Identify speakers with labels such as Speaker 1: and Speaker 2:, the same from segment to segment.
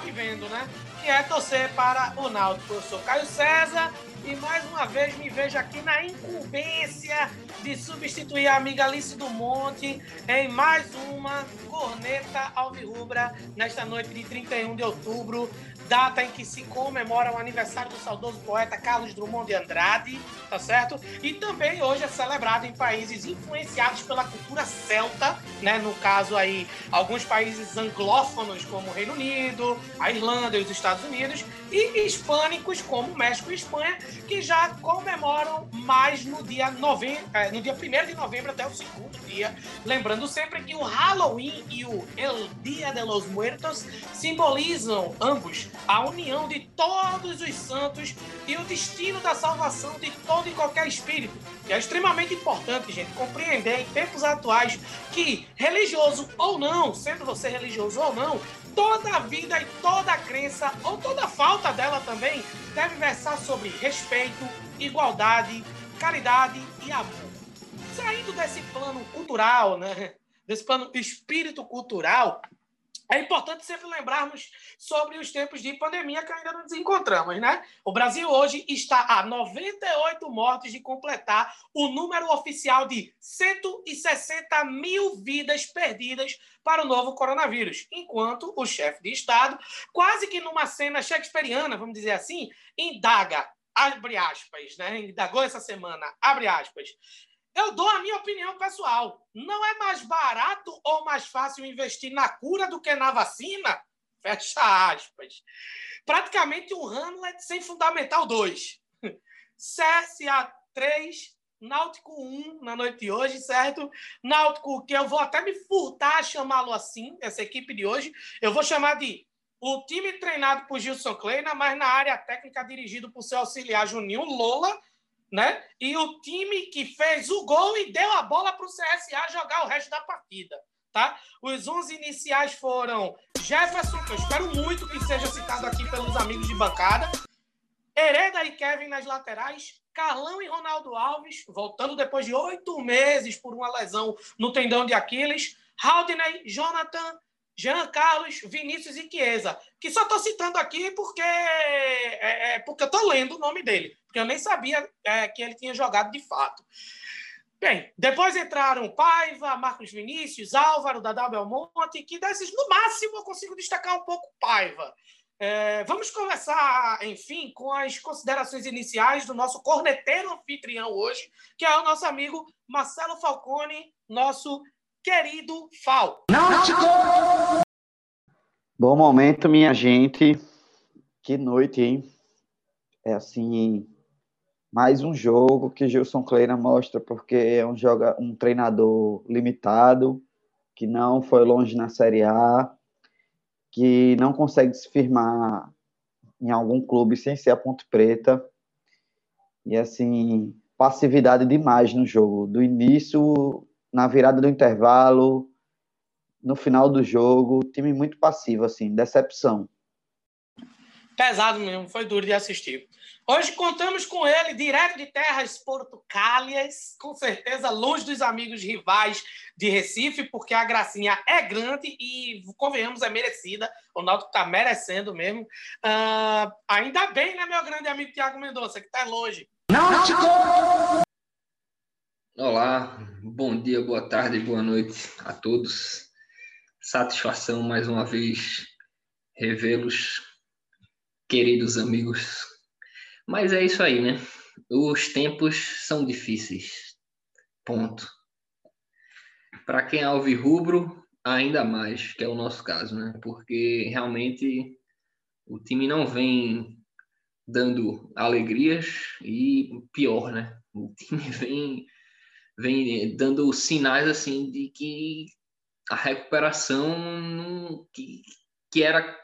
Speaker 1: vivendo, né? Que é torcer para o Náutico. Eu sou Caio César e mais uma vez me vejo aqui na incumbência de substituir a amiga Alice do Monte em mais uma corneta alvirrubra nesta noite de 31 de outubro data em que se comemora o aniversário do saudoso poeta Carlos Drummond de Andrade, tá certo? E também hoje é celebrado em países influenciados pela cultura celta, né? No caso aí, alguns países anglófonos como o Reino Unido, a Irlanda e os Estados Unidos, e hispânicos como México e Espanha, que já comemoram mais no dia, nove... É, no dia 1 de novembro até o segundo dia. Lembrando sempre que o Halloween e o El Dia de los Muertos simbolizam ambos a união de todos os santos e o destino da salvação de todo e qualquer espírito. E é extremamente importante, gente, compreender em tempos atuais que, religioso ou não, sendo você religioso ou não, toda a vida e toda a crença, ou toda a falta dela também, deve versar sobre respeito, igualdade, caridade e amor. Saindo desse plano cultural, né? desse plano espírito cultural, é importante sempre lembrarmos sobre os tempos de pandemia que ainda não nos encontramos, né? O Brasil hoje está a 98 mortes de completar o número oficial de 160 mil vidas perdidas para o novo coronavírus, enquanto o chefe de Estado, quase que numa cena shakespeariana, vamos dizer assim, indaga, abre aspas, né? Indagou essa semana, abre aspas, eu dou a minha opinião pessoal. Não é mais barato ou mais fácil investir na cura do que na vacina? Fecha aspas. Praticamente um Hamlet sem Fundamental 2. CSA 3, Náutico 1 na noite de hoje, certo? Náutico, que eu vou até me furtar a chamá-lo assim, essa equipe de hoje. Eu vou chamar de o time treinado por Gilson Kleina, mas na área técnica dirigido por seu auxiliar Juninho Lola né? E o time que fez o gol e deu a bola para o CSA jogar o resto da partida. Tá? Os 11 iniciais foram Jefferson, que eu espero muito que seja citado aqui pelos amigos de bancada, Hereda e Kevin nas laterais, Carlão e Ronaldo Alves, voltando depois de oito meses por uma lesão no tendão de Aquiles, Haldney, Jonathan, Jean Carlos, Vinícius e Chiesa, que só estou citando aqui porque, é, é, porque eu estou lendo o nome dele, porque eu nem sabia é, que ele tinha jogado de fato. Bem, depois entraram Paiva, Marcos Vinícius, Álvaro, Dadá Belmonte, que desses, no máximo, eu consigo destacar um pouco Paiva. É, vamos começar, enfim, com as considerações iniciais do nosso corneteiro anfitrião hoje, que é o nosso amigo Marcelo Falcone, nosso querido Fal. Náutico!
Speaker 2: Bom momento, minha gente. Que noite, hein? É assim, mais um jogo que Gilson Kleina mostra porque é um, joga, um treinador limitado, que não foi longe na Série A, que não consegue se firmar em algum clube sem ser a Ponte Preta. E assim, passividade demais no jogo. Do início na virada do intervalo, no final do jogo, time muito passivo, assim, decepção.
Speaker 1: Pesado mesmo, foi duro de assistir. Hoje contamos com ele, direto de terras portucálias, com certeza longe dos amigos rivais de Recife, porque a gracinha é grande e, convenhamos, é merecida. O Náutico está merecendo mesmo. Uh, ainda bem, né, meu grande amigo Tiago Mendonça, que está longe. Náutico!
Speaker 3: Olá, bom dia, boa tarde, boa noite a todos. Satisfação mais uma vez revê-los, queridos amigos. Mas é isso aí, né? Os tempos são difíceis. Ponto. Para quem é alvirrubro, ainda mais, que é o nosso caso, né? Porque realmente o time não vem dando alegrias e pior, né? O time vem vem dando sinais assim de que a recuperação que, que era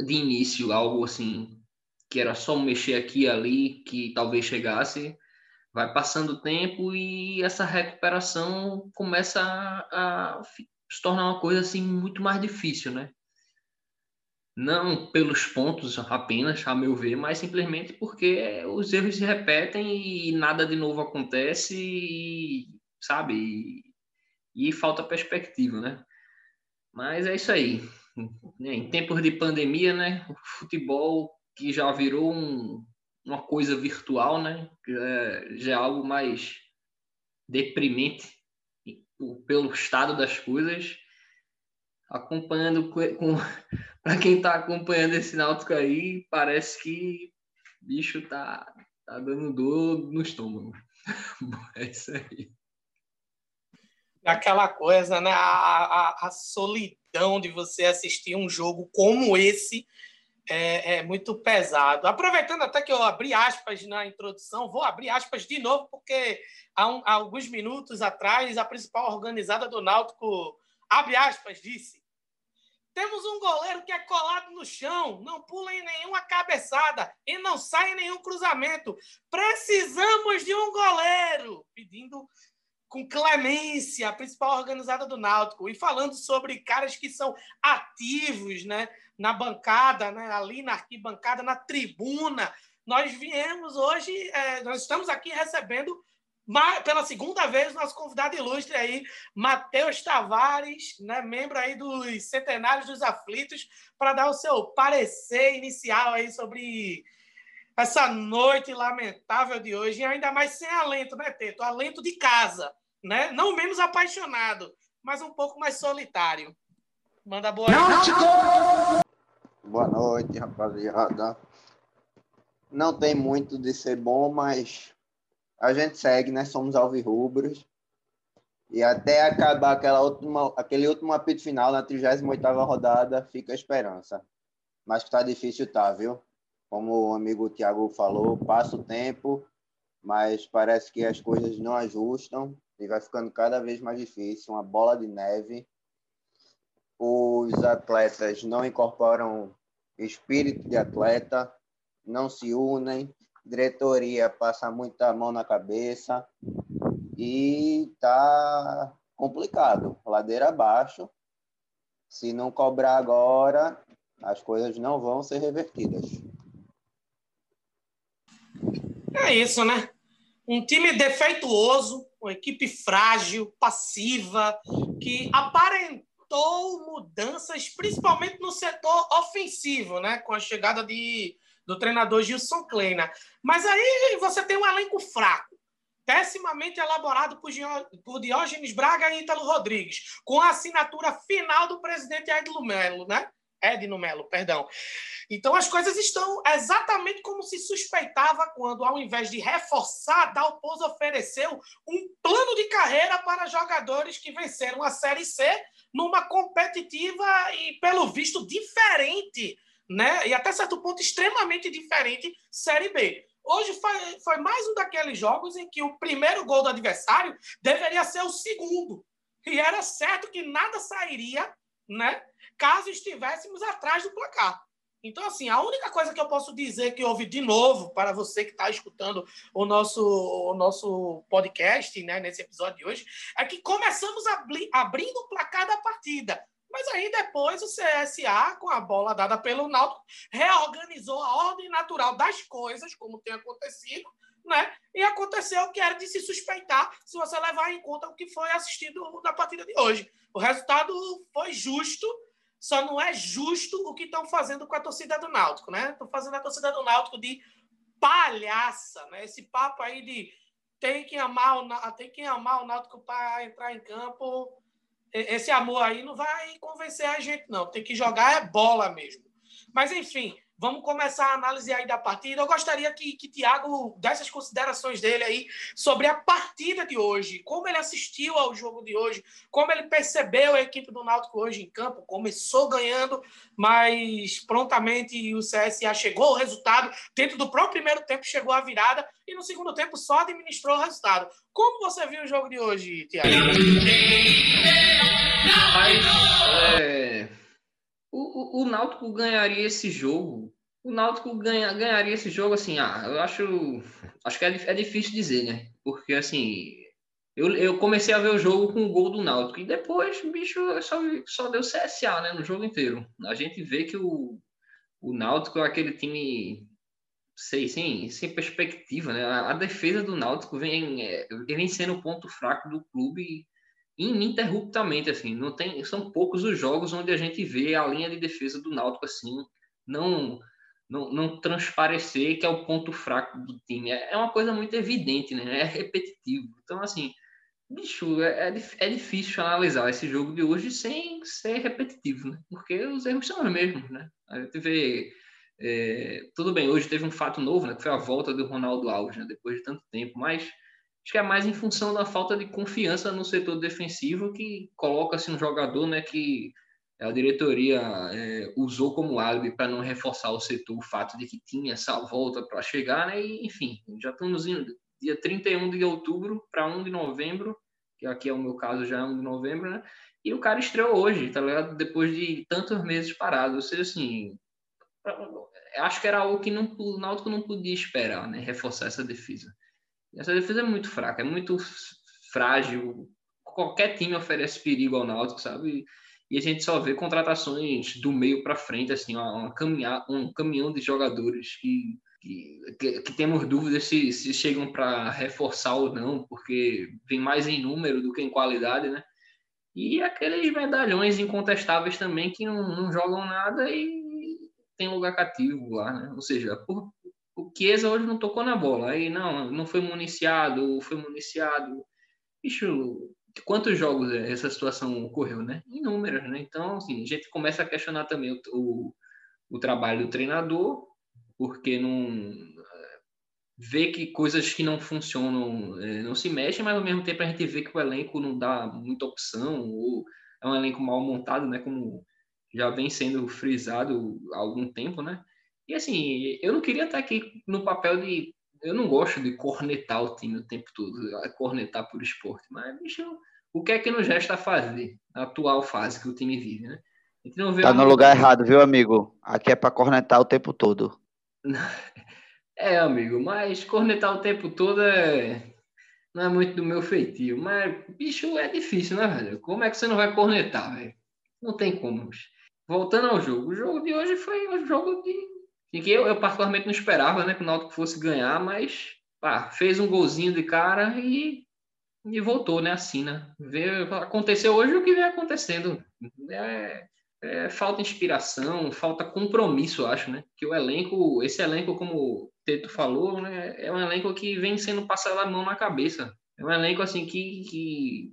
Speaker 3: de início algo assim que era só mexer aqui e ali que talvez chegasse. Vai passando o tempo e essa recuperação começa a, a se tornar uma coisa assim muito mais difícil né não pelos pontos apenas, a meu ver, mas simplesmente porque os erros se repetem e nada de novo acontece, e, sabe? E, e falta perspectiva, né? Mas é isso aí. Em tempos de pandemia, né? O futebol que já virou um, uma coisa virtual, né? Já é, já é algo mais deprimente pelo estado das coisas. Acompanhando com, com para quem está acompanhando esse Náutico aí, parece que bicho tá, tá dando dor no estômago. é isso aí.
Speaker 1: Aquela coisa, né? A, a, a solidão de você assistir um jogo como esse é, é, muito pesado. Aproveitando até que eu abri aspas na introdução, vou abrir aspas de novo, porque há, um, há alguns minutos atrás, a principal organizada do Náutico, abre aspas, disse temos um goleiro que é colado no chão, não pula em nenhuma cabeçada e não sai em nenhum cruzamento. Precisamos de um goleiro, pedindo com clemência, a principal organizada do Náutico, e falando sobre caras que são ativos, né, na bancada, né, ali na arquibancada, na tribuna. Nós viemos hoje, é, nós estamos aqui recebendo pela segunda vez, nosso convidado ilustre aí, Matheus Tavares, né, membro aí dos Centenários dos Aflitos, para dar o seu parecer inicial aí sobre essa noite lamentável de hoje, e ainda mais sem alento, né, Teto? Alento de casa, né? Não menos apaixonado, mas um pouco mais solitário. Manda boa noite.
Speaker 4: Boa noite, rapaziada. Não tem muito de ser bom, mas a gente segue, né? Somos alvirrubros. E até acabar aquela última, aquele último apito final na 38ª rodada, fica a esperança. Mas que tá difícil tá, viu? Como o amigo Tiago falou, passa o tempo, mas parece que as coisas não ajustam e vai ficando cada vez mais difícil, uma bola de neve. Os atletas não incorporam espírito de atleta, não se unem, diretoria passa muita mão na cabeça e tá complicado, ladeira abaixo. Se não cobrar agora, as coisas não vão ser revertidas.
Speaker 1: É isso, né? Um time defeituoso, uma equipe frágil, passiva, que aparentou mudanças, principalmente no setor ofensivo, né? Com a chegada de do treinador Gilson Kleina. Mas aí você tem um elenco fraco, pessimamente elaborado por Diógenes Braga e Ítalo Rodrigues, com a assinatura final do presidente Edno Melo, né? Edno Melo, perdão. Então as coisas estão exatamente como se suspeitava quando, ao invés de reforçar, Dalpozo ofereceu um plano de carreira para jogadores que venceram a Série C numa competitiva e, pelo visto, diferente né? E até certo ponto extremamente diferente Série B. Hoje foi, foi mais um daqueles jogos em que o primeiro gol do adversário deveria ser o segundo. E era certo que nada sairia, né? Caso estivéssemos atrás do placar. Então, assim, a única coisa que eu posso dizer que houve de novo para você que está escutando o nosso, o nosso podcast, né, nesse episódio de hoje, é que começamos abrindo o placar da partida. Mas aí depois o CSA, com a bola dada pelo Náutico, reorganizou a ordem natural das coisas, como tem acontecido, né? E aconteceu o que era de se suspeitar, se você levar em conta o que foi assistido na partida de hoje. O resultado foi justo, só não é justo o que estão fazendo com a torcida do Náutico, né? Estão fazendo a torcida do Náutico de palhaça, né? Esse papo aí de tem que amar o, tem que amar o Náutico para entrar em campo esse amor aí não vai convencer a gente, não. Tem que jogar é bola mesmo. Mas, enfim, vamos começar a análise aí da partida. Eu gostaria que, que Tiago desse as considerações dele aí sobre a partida de hoje, como ele assistiu ao jogo de hoje, como ele percebeu a equipe do Náutico hoje em campo. Começou ganhando, mas prontamente o CSA chegou ao resultado. Dentro do próprio primeiro tempo chegou a virada e no segundo tempo só administrou o resultado. Como você viu o jogo de hoje, Tiago?
Speaker 3: Mas, é, o, o, o Náutico ganharia esse jogo. O Náutico ganha, ganharia esse jogo, assim, ah, eu acho, acho que é, é difícil dizer, né? Porque, assim, eu, eu comecei a ver o jogo com o gol do Náutico e depois, bicho, só, só deu CSA, né, no jogo inteiro. A gente vê que o, o Náutico é aquele time sei, sem, sem perspectiva, né? A, a defesa do Náutico vem, é, vem sendo o ponto fraco do clube ininterruptamente, assim. Não tem, são poucos os jogos onde a gente vê a linha de defesa do Náutico assim, não não, não transparecer que é o ponto fraco do time. É, é uma coisa muito evidente, né? É repetitivo. Então, assim, bicho, é, é, é difícil analisar esse jogo de hoje sem ser repetitivo, né? Porque os erros são os mesmos, né? A gente vê é, tudo bem, hoje teve um fato novo, né, que foi a volta do Ronaldo Alves, né, depois de tanto tempo, mas acho que é mais em função da falta de confiança no setor defensivo que coloca-se um jogador né, que a diretoria é, usou como álibi para não reforçar o setor o fato de que tinha essa volta para chegar, né, e, enfim, já estamos indo dia 31 de outubro para 1 de novembro, que aqui é o meu caso já é 1 de novembro, né, e o cara estreou hoje, tá ligado? Depois de tantos meses parado, ou seja, assim, acho que era algo que não, o Náutico não podia esperar, né? Reforçar essa defesa. Essa defesa é muito fraca, é muito frágil. Qualquer time oferece perigo ao Náutico, sabe? E a gente só vê contratações do meio para frente, assim, uma caminhar, um caminhão de jogadores que, que, que temos dúvidas se, se chegam para reforçar ou não, porque vem mais em número do que em qualidade, né? E aqueles medalhões incontestáveis também que não, não jogam nada e tem lugar cativo lá, né? Ou seja, por, o Chiesa hoje não tocou na bola. Aí não, não foi municiado, foi municiado. Bicho, quantos jogos essa situação ocorreu, né? Inúmeras, né? Então, assim, a gente começa a questionar também o, o, o trabalho do treinador, porque não vê que coisas que não funcionam é, não se mexem, mas ao mesmo tempo a gente vê que o elenco não dá muita opção, ou é um elenco mal montado, né? Como já vem sendo frisado há algum tempo, né? E assim, eu não queria estar aqui no papel de. Eu não gosto de cornetar o time o tempo todo, cornetar por esporte, mas, bicho, o que é que nos resta fazer na atual fase que o time vive, né?
Speaker 2: Vê tá no lugar errado, viu, amigo? Aqui é para cornetar o tempo todo.
Speaker 3: É, amigo, mas cornetar o tempo todo é. Não é muito do meu feitio, mas, bicho, é difícil, né, velho? Como é que você não vai cornetar, velho? Não tem como voltando ao jogo, o jogo de hoje foi um jogo de, que eu, eu, particularmente não esperava, né, que o Náutico fosse ganhar, mas pá, fez um golzinho de cara e, e voltou, né, assim, né? Aconteceu hoje o que vem acontecendo. É, é, falta inspiração, falta compromisso, acho, né? Que o elenco, esse elenco, como o Teto falou, né, é um elenco que vem sendo passado a mão na cabeça. É um elenco assim que, que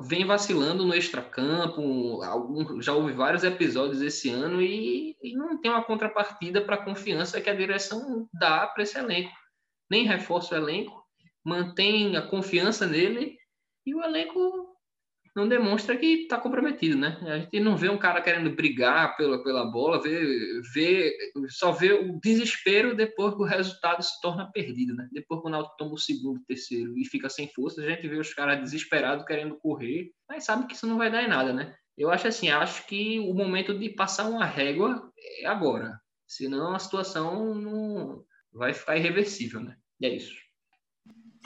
Speaker 3: vem vacilando no extracampo, algum, já houve vários episódios esse ano e, e não tem uma contrapartida para a confiança que a direção dá para esse elenco. Nem reforça o elenco, mantém a confiança nele e o elenco não demonstra que está comprometido, né? A gente não vê um cara querendo brigar pela, pela bola, vê, vê, só vê o desespero depois que o resultado se torna perdido, né? Depois que o Náutico toma o segundo, terceiro e fica sem força, a gente vê os caras desesperados querendo correr, mas sabe que isso não vai dar em nada, né? Eu acho assim, acho que o momento de passar uma régua é agora, senão a situação não vai ficar irreversível, né? E é isso.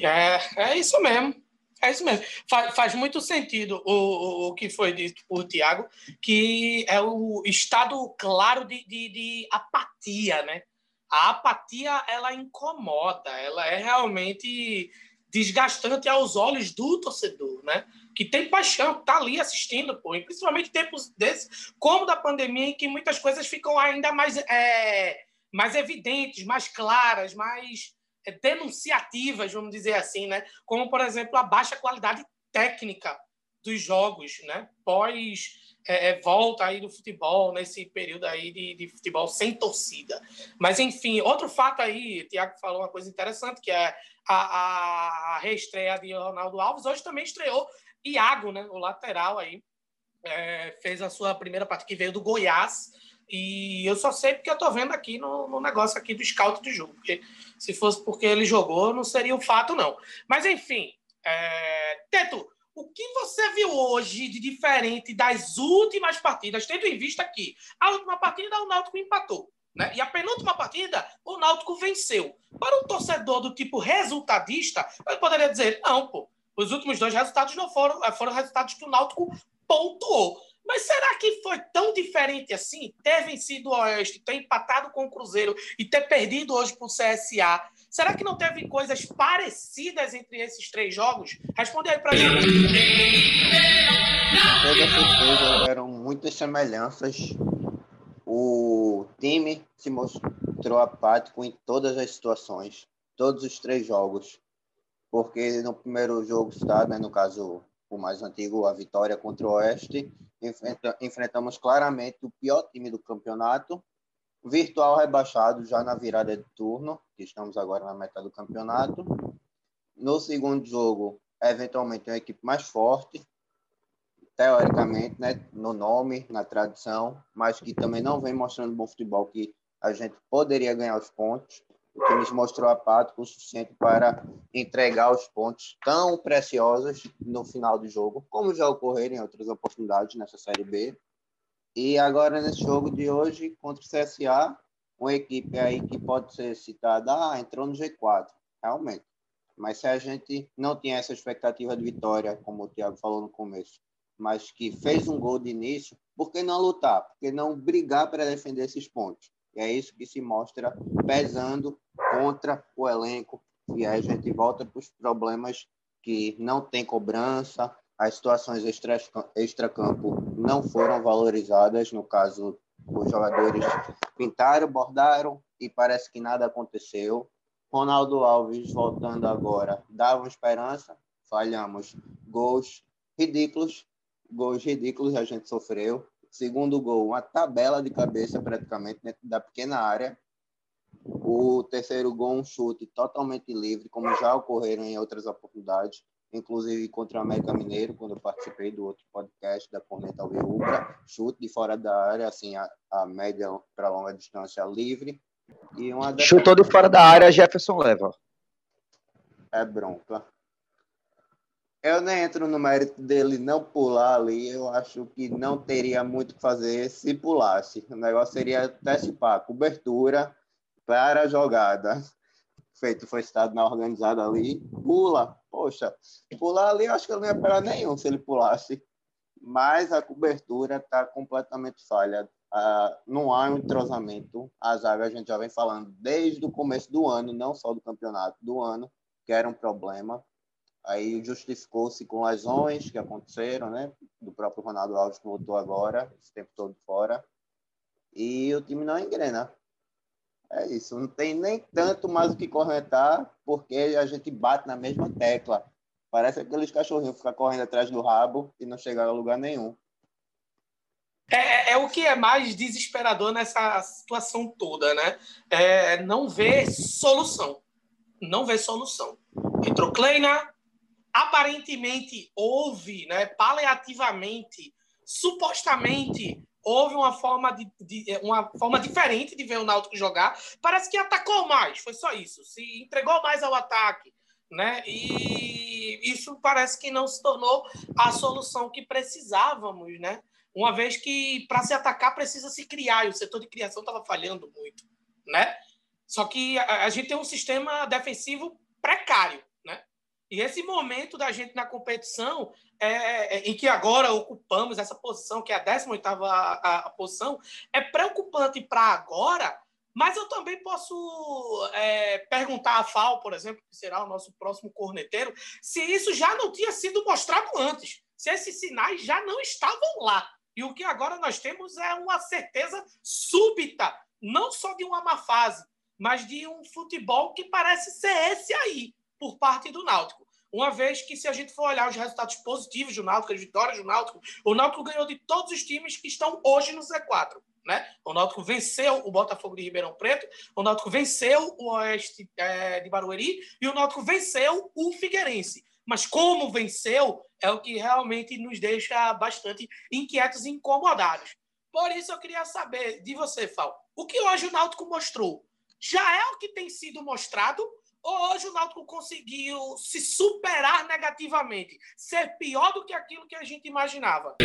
Speaker 1: É, é isso mesmo. É isso mesmo. Faz, faz muito sentido o, o, o, que foi dito por Tiago, que é o estado claro de, de, de, apatia, né? A apatia, ela incomoda, ela é realmente desgastante aos olhos do torcedor, né? Que tem paixão, que tá ali assistindo, pô. E principalmente tempos desses, como da pandemia, em que muitas coisas ficam ainda mais, é, mais evidentes, mais claras, mais denunciativas, vamos dizer assim, né? Como, por exemplo, a baixa qualidade técnica dos jogos, né? Pós é, é, volta aí do futebol, nesse período aí de, de, futebol sem torcida. Mas, enfim, outro fato aí, o Tiago falou uma coisa interessante, que é a, a reestreia de Ronaldo Alves. Hoje também estreou Iago, né? O lateral aí. É, fez a sua primeira parte, que veio do Goiás. E eu só sei porque eu tô vendo aqui no, no negócio aqui do scout do jogo. Porque se fosse porque ele jogou, não seria um fato, não. Mas, enfim, é... Teto, o que você viu hoje de diferente das últimas partidas, tendo em vista que a última partida o Náutico empatou, né? E a penúltima partida o Náutico venceu. Para um torcedor do tipo resultadista, eu poderia dizer, não, pô, os últimos dois resultados não foram, foram resultados que o Náutico pontuou. Mas será que foi tão diferente assim? Ter vencido o Oeste, ter empatado com o Cruzeiro e ter perdido hoje para o CSA? Será que não teve coisas parecidas entre esses três jogos? Responde aí para gente.
Speaker 4: Com toda certeza, eram muitas semelhanças. O time se mostrou apático em todas as situações, todos os três jogos. Porque no primeiro jogo está, né, no caso o mais antigo, a vitória contra o Oeste, enfrentamos claramente o pior time do campeonato, virtual rebaixado já na virada de turno, que estamos agora na metade do campeonato. No segundo jogo, eventualmente uma equipe mais forte, teoricamente, né, no nome, na tradição, mas que também não vem mostrando bom futebol, que a gente poderia ganhar os pontos o time mostrou apático o suficiente para entregar os pontos tão preciosos no final do jogo, como já ocorreram em outras oportunidades nessa Série B. E agora, nesse jogo de hoje, contra o CSA, uma equipe aí que pode ser citada, ah, entrou no G4, realmente. Mas se a gente não tinha essa expectativa de vitória, como o Thiago falou no começo, mas que fez um gol de início, por que não lutar? Por que não brigar para defender esses pontos? E é isso que se mostra pesando contra o elenco. E aí a gente volta para os problemas que não tem cobrança, as situações extra-campo não foram valorizadas. No caso, os jogadores pintaram, bordaram e parece que nada aconteceu. Ronaldo Alves voltando agora dava esperança, falhamos. Gols ridículos, gols ridículos a gente sofreu. Segundo gol, uma tabela de cabeça praticamente dentro da pequena área. O terceiro gol, um chute totalmente livre, como já ocorreram em outras oportunidades, inclusive contra o América Mineiro, quando eu participei do outro podcast da Corneta Alvirrubra. Chute de fora da área, assim, a, a média para longa distância livre.
Speaker 2: E uma Chutou de fora da área, Jefferson leva.
Speaker 4: É bronca. Eu nem entro no mérito dele não pular ali. Eu acho que não teria muito o que fazer se pulasse. O negócio seria antecipar cobertura para a jogada. Feito foi estado na organizada ali. Pula. Poxa, pular ali, eu acho que eu não ia pegar nenhum se ele pulasse. Mas a cobertura está completamente falha. Ah, não há um entrosamento. A zaga a gente já vem falando desde o começo do ano, não só do campeonato, do ano, que era um problema Aí justificou-se com lesões que aconteceram, né? Do próprio Ronaldo Alves que voltou agora, esse tempo todo fora. E o time não engrena. É isso, não tem nem tanto mais o que corretar, porque a gente bate na mesma tecla. Parece aqueles cachorrinhos que ficam correndo atrás do rabo e não chegaram a lugar nenhum.
Speaker 1: É, é, é, o que é mais desesperador nessa situação toda, né? É não ver solução. Não ver solução. Entrou Kleina, aparentemente houve, né, paliativamente, supostamente houve uma forma, de, de, uma forma diferente de ver o Náutico jogar. Parece que atacou mais, foi só isso. Se entregou mais ao ataque, né? E isso parece que não se tornou a solução que precisávamos, né? Uma vez que para se atacar precisa se criar, e o setor de criação estava falhando muito, né? Só que a, a gente tem um sistema defensivo precário, e esse momento da gente na competição, é, é, em que agora ocupamos essa posição, que é a 18 a, a, posição, é preocupante para agora, mas eu também posso é, perguntar a FAO, por exemplo, que será o nosso próximo corneteiro, se isso já não tinha sido mostrado antes, se esses sinais já não estavam lá. E o que agora nós temos é uma certeza súbita, não só de uma má fase, mas de um futebol que parece ser esse aí, por parte do Náutico. Uma vez que, se a gente for olhar os resultados positivos do Náutico, as vitórias do Náutico, o Náutico ganhou de todos os times que estão hoje no Z4. Né? O Náutico venceu o Botafogo de Ribeirão Preto, o Náutico venceu o Oeste é, de Barueri e o Náutico venceu o Figueirense. Mas como venceu é o que realmente nos deixa bastante inquietos e incomodados. Por isso eu queria saber de você, Fal, o que hoje o Náutico mostrou já é o que tem sido mostrado Hoje o Náutico conseguiu se superar negativamente, ser pior do que aquilo que a gente imaginava.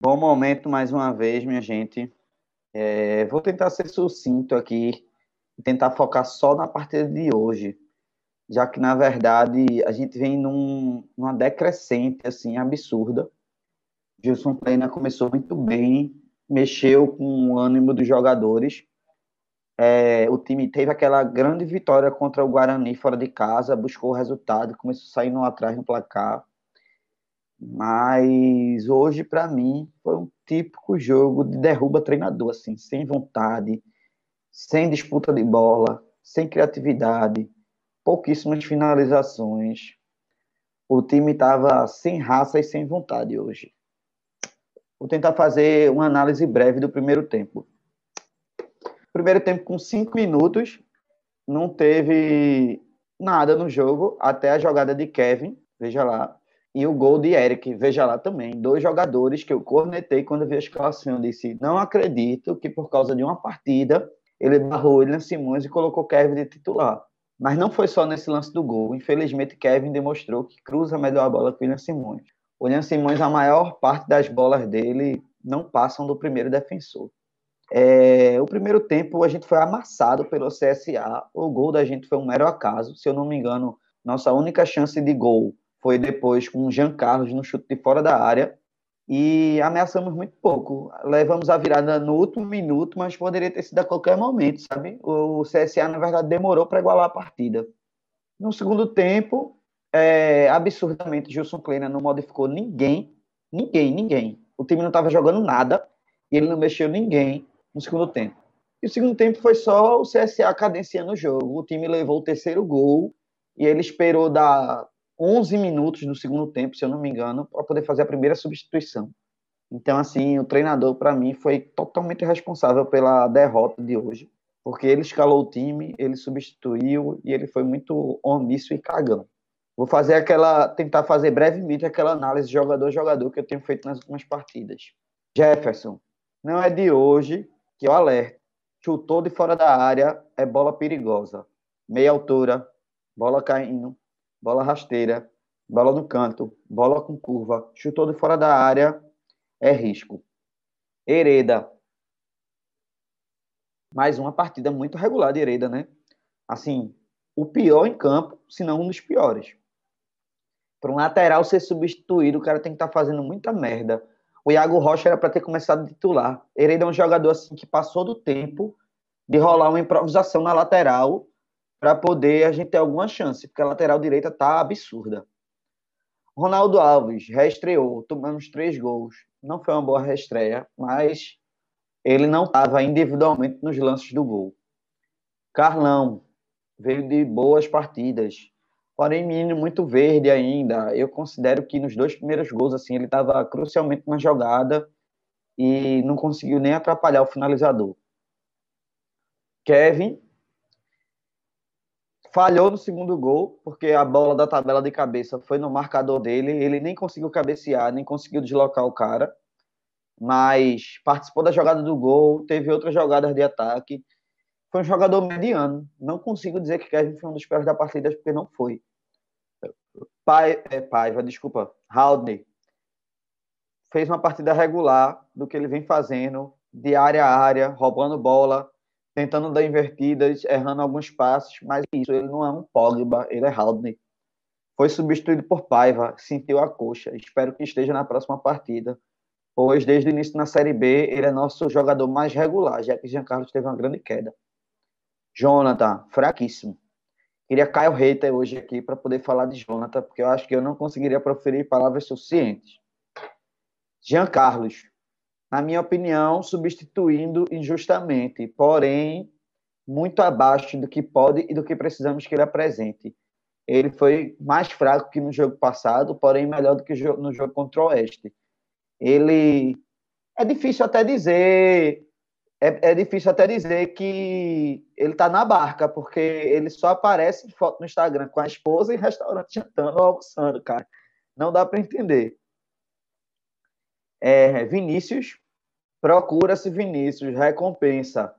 Speaker 2: Bom momento mais uma vez, minha gente. É, vou tentar ser sucinto aqui tentar focar só na partida de hoje. já que, na verdade, a gente vem num, numa decrescente, assim, absurda. Gilson Kleina começou muito bem, mexeu com o ânimo dos jogadores. É, o time teve aquela grande vitória contra o Guarani fora de casa, buscou o resultado, começou saindo atrás no placar. Mas hoje, para mim, foi um típico jogo de derruba treinador, assim, sem vontade, sem disputa de bola, sem criatividade, pouquíssimas finalizações. O time estava sem raça e sem vontade hoje. Vou tentar fazer uma análise breve do primeiro tempo. Primeiro tempo com cinco minutos, não teve nada no jogo, até a jogada de Kevin, veja lá, e o gol de Eric, veja lá também. Dois jogadores que eu cornetei quando vi a escalação. Disse: não acredito que por causa de uma partida ele barrou William Simões e colocou Kevin de titular. Mas não foi só nesse lance do gol. Infelizmente, Kevin demonstrou que cruza melhor a bola que o William Simões. O William Simões, a maior parte das bolas dele não passam do primeiro defensor. É, o primeiro tempo a gente foi amassado pelo CSA. O gol da gente foi um mero acaso. Se eu não me engano, nossa única chance de gol foi depois com o Jean Carlos no chute de fora da área e ameaçamos muito pouco. Levamos a virada no último minuto, mas poderia ter sido a qualquer momento, sabe? O CSA, na verdade, demorou para igualar a partida. No segundo tempo, é, absurdamente, Gilson Kleina não modificou ninguém, ninguém, ninguém. O time não estava jogando nada e ele não mexeu ninguém no segundo tempo. E o segundo tempo foi só o CSA cadenciando o jogo. O time levou o terceiro gol e ele esperou dar 11 minutos no segundo tempo, se eu não me engano, para poder fazer a primeira substituição. Então, assim, o treinador, para mim, foi totalmente responsável pela derrota de hoje, porque ele escalou o time, ele substituiu e ele foi muito omisso e cagão. Vou fazer aquela, tentar fazer brevemente aquela análise jogador-jogador que eu tenho feito nas últimas partidas. Jefferson, não é de hoje que eu alerto. Chutou de fora da área, é bola perigosa. Meia altura, bola caindo, bola rasteira, bola no canto, bola com curva, chutou de fora da área, é risco. Hereda. Mais uma partida muito regular de Hereda, né? Assim, o pior em campo, se não um dos piores. Para um lateral ser substituído, o cara tem que estar tá fazendo muita merda. O Iago Rocha era para ter começado titular. Hereda é um jogador assim que passou do tempo de rolar uma improvisação na lateral para poder a gente ter alguma chance, porque a lateral direita tá absurda. Ronaldo Alves reestreou, tomamos três gols. Não foi uma boa reestreia, mas ele não estava individualmente nos lances do gol. Carlão veio de boas partidas, porém menino muito verde ainda. Eu considero que nos dois primeiros gols assim ele estava crucialmente na jogada e não conseguiu nem atrapalhar o finalizador. Kevin falhou no segundo gol, porque a bola da tabela de cabeça foi no marcador dele, ele nem conseguiu cabecear, nem conseguiu deslocar o cara, mas participou da jogada do gol, teve outras jogadas de ataque. Foi um jogador mediano. Não consigo dizer que Kevin foi um dos piores da partida, porque não foi. Pai, é, Paiva, desculpa, Haldney fez uma partida regular do que ele vem fazendo, de área a área, roubando bola, tentando dar invertidas, errando alguns passos, mas isso, ele não é um Pogba, ele é Haldney. Foi substituído por Paiva, sentiu a coxa. Espero que esteja na próxima partida, pois desde o início na Série B ele é nosso jogador mais regular, já que Jean Carlos teve uma grande queda. Jonathan, fraquíssimo. Queria Caio Reiter hoje aqui para poder falar de Jonathan, porque eu acho que eu não conseguiria proferir palavras suficientes. Jean Carlos, na minha opinião, substituindo injustamente, porém muito abaixo do que pode e do que precisamos que ele apresente. Ele foi mais fraco que no jogo passado, porém melhor do que no jogo contra o Oeste. Ele é difícil até dizer, é, é difícil até dizer que ele está na barca, porque ele só aparece foto no Instagram com a esposa em restaurante jantando ou almoçando, cara. Não dá para entender. É, Vinícius, procura-se Vinícius, recompensa.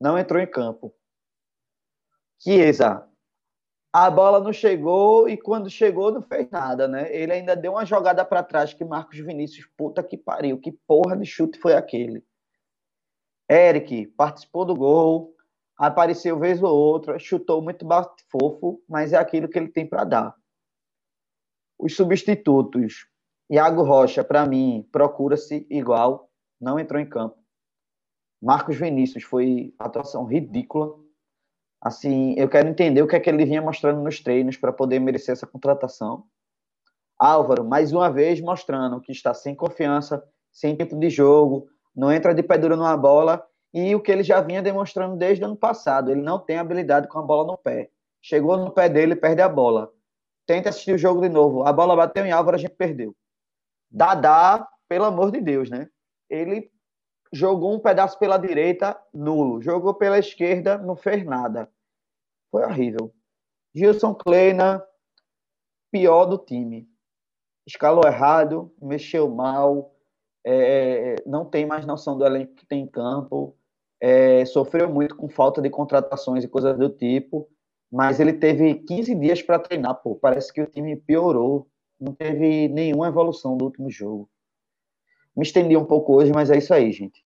Speaker 2: Não entrou em campo. Chiesa, a bola não chegou e quando chegou não fez nada, né? Ele ainda deu uma jogada para trás que Marcos Vinícius, puta que pariu, que porra de chute foi aquele? Eric participou do gol, apareceu vez ou outra, chutou muito fofo, mas é aquilo que ele tem para dar. Os substitutos, Iago Rocha, para mim, procura-se igual, não entrou em campo. Marcos Vinícius foi atuação ridícula. Assim, eu quero entender o que é que ele vinha mostrando nos treinos para poder merecer essa contratação. Álvaro, mais uma vez mostrando que está sem confiança, sem tempo de jogo, não entra de pé duro numa bola e o que ele já vinha demonstrando desde o ano passado, ele não tem habilidade com a bola no pé. Chegou no pé dele, perde a bola. Tenta assistir o jogo de novo. A bola bateu em Álvaro, a gente perdeu. Dadá, pelo amor de Deus, né? Ele jogou um pedaço pela direita, nulo. Jogou pela esquerda, não fez nada. Foi horrível. Gilson Kleina, pior do time. Escalou errado, mexeu mal, é, não tem mais noção do elenco que tem em campo é, sofreu muito com falta de contratações e coisas do tipo, mas ele teve 15 dias para treinar, pô. Parece que o time piorou, não teve nenhuma evolução do último jogo. Me estendi um pouco hoje, mas é isso aí, gente.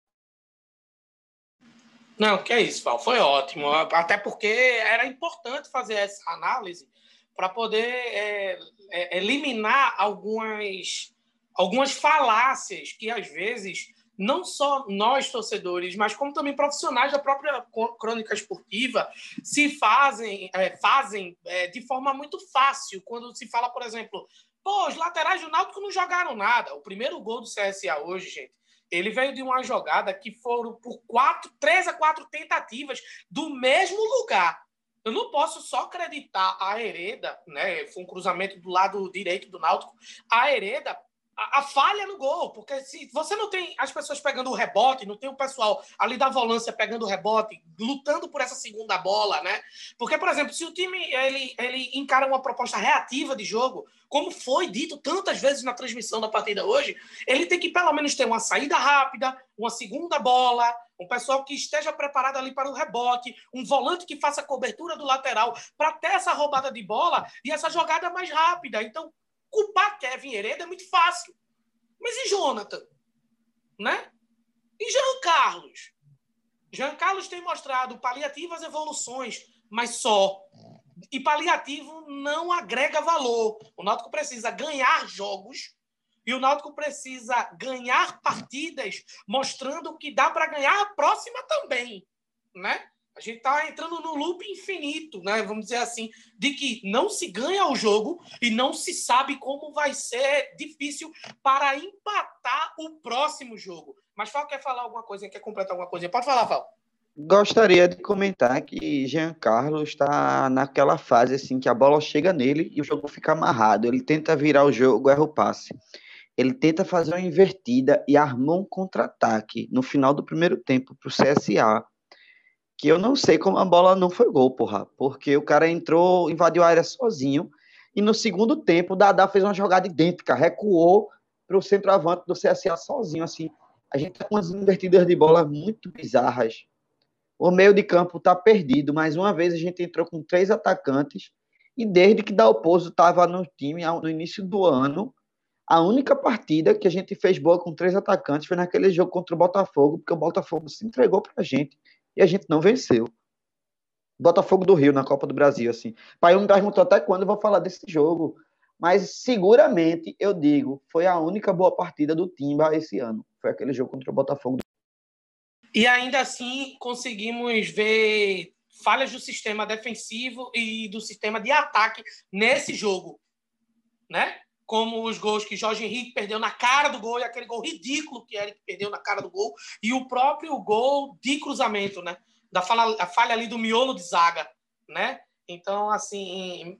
Speaker 1: Não, que é isso, Val. Foi ótimo. Até porque era importante fazer essa análise para poder é, é, eliminar algumas, algumas falácias que às vezes não só nós torcedores, mas como também profissionais da própria crônica esportiva se fazem, é, fazem é, de forma muito fácil quando se fala, por exemplo, pô, os laterais do Náutico não jogaram nada. O primeiro gol do CSA hoje, gente, ele veio de uma jogada que foram por quatro, três a quatro tentativas do mesmo lugar. Eu não posso só acreditar a Hereda, né? Foi um cruzamento do lado direito do Náutico. A Hereda a, a, falha no gol, porque se você não tem as pessoas pegando o rebote, não tem o pessoal ali da volância pegando o rebote, lutando por essa segunda bola, né? Porque, por exemplo, se o time ele, ele encara uma proposta reativa de jogo, como foi dito tantas vezes na transmissão da partida hoje, ele tem que pelo menos ter uma saída rápida, uma segunda bola, um pessoal que esteja preparado ali para o rebote, um volante que faça cobertura do lateral para ter essa roubada de bola e essa jogada mais rápida. Então, Culpar Kevin Hereda é muito fácil. Mas e Jonathan? Né? E Jean Carlos? Jean Carlos tem mostrado paliativas evoluções, mas só. E paliativo não agrega valor. O Náutico precisa ganhar jogos e o Náutico precisa ganhar partidas, mostrando que dá para ganhar a próxima também, né? A gente está entrando no loop infinito, né? Vamos dizer assim, de que não se ganha o jogo e não se sabe como vai ser difícil para empatar o próximo jogo. Mas Val quer falar alguma coisa, quer completar alguma coisa? Pode falar, Val.
Speaker 2: Gostaria de comentar que Jean Carlos está naquela fase assim que a bola chega nele e o jogo fica amarrado. Ele tenta virar o jogo, erra o passe. Ele tenta fazer uma invertida e armou um contra-ataque no final do primeiro tempo para o CSA que eu não sei como a bola não foi gol, porra. Porque o cara entrou, invadiu a área sozinho. E no segundo tempo, o Dadá fez uma jogada idêntica, recuou para o centroavante do CSA sozinho. Assim, a gente tá com umas invertidas de bola muito bizarras. O meio de campo tá perdido. Mais uma vez, a gente entrou com três atacantes. E desde que Dalpozo estava no time, no início do ano, a única partida que a gente fez boa com três atacantes foi naquele jogo contra o Botafogo, porque o Botafogo se entregou para a gente e a gente não venceu. Botafogo do Rio na Copa do Brasil, assim. Pai, eu me perguntou até quando eu vou falar desse jogo, mas seguramente eu digo, foi a única boa partida do Timba esse ano. Foi aquele jogo contra o Botafogo.
Speaker 1: E ainda assim conseguimos ver falhas do sistema defensivo e do sistema de ataque nesse jogo, né? Como os gols que Jorge Henrique perdeu na cara do gol e aquele gol ridículo que Eric perdeu na cara do gol e o próprio gol de cruzamento, né? Da falha, a falha ali do miolo de zaga, né? Então, assim,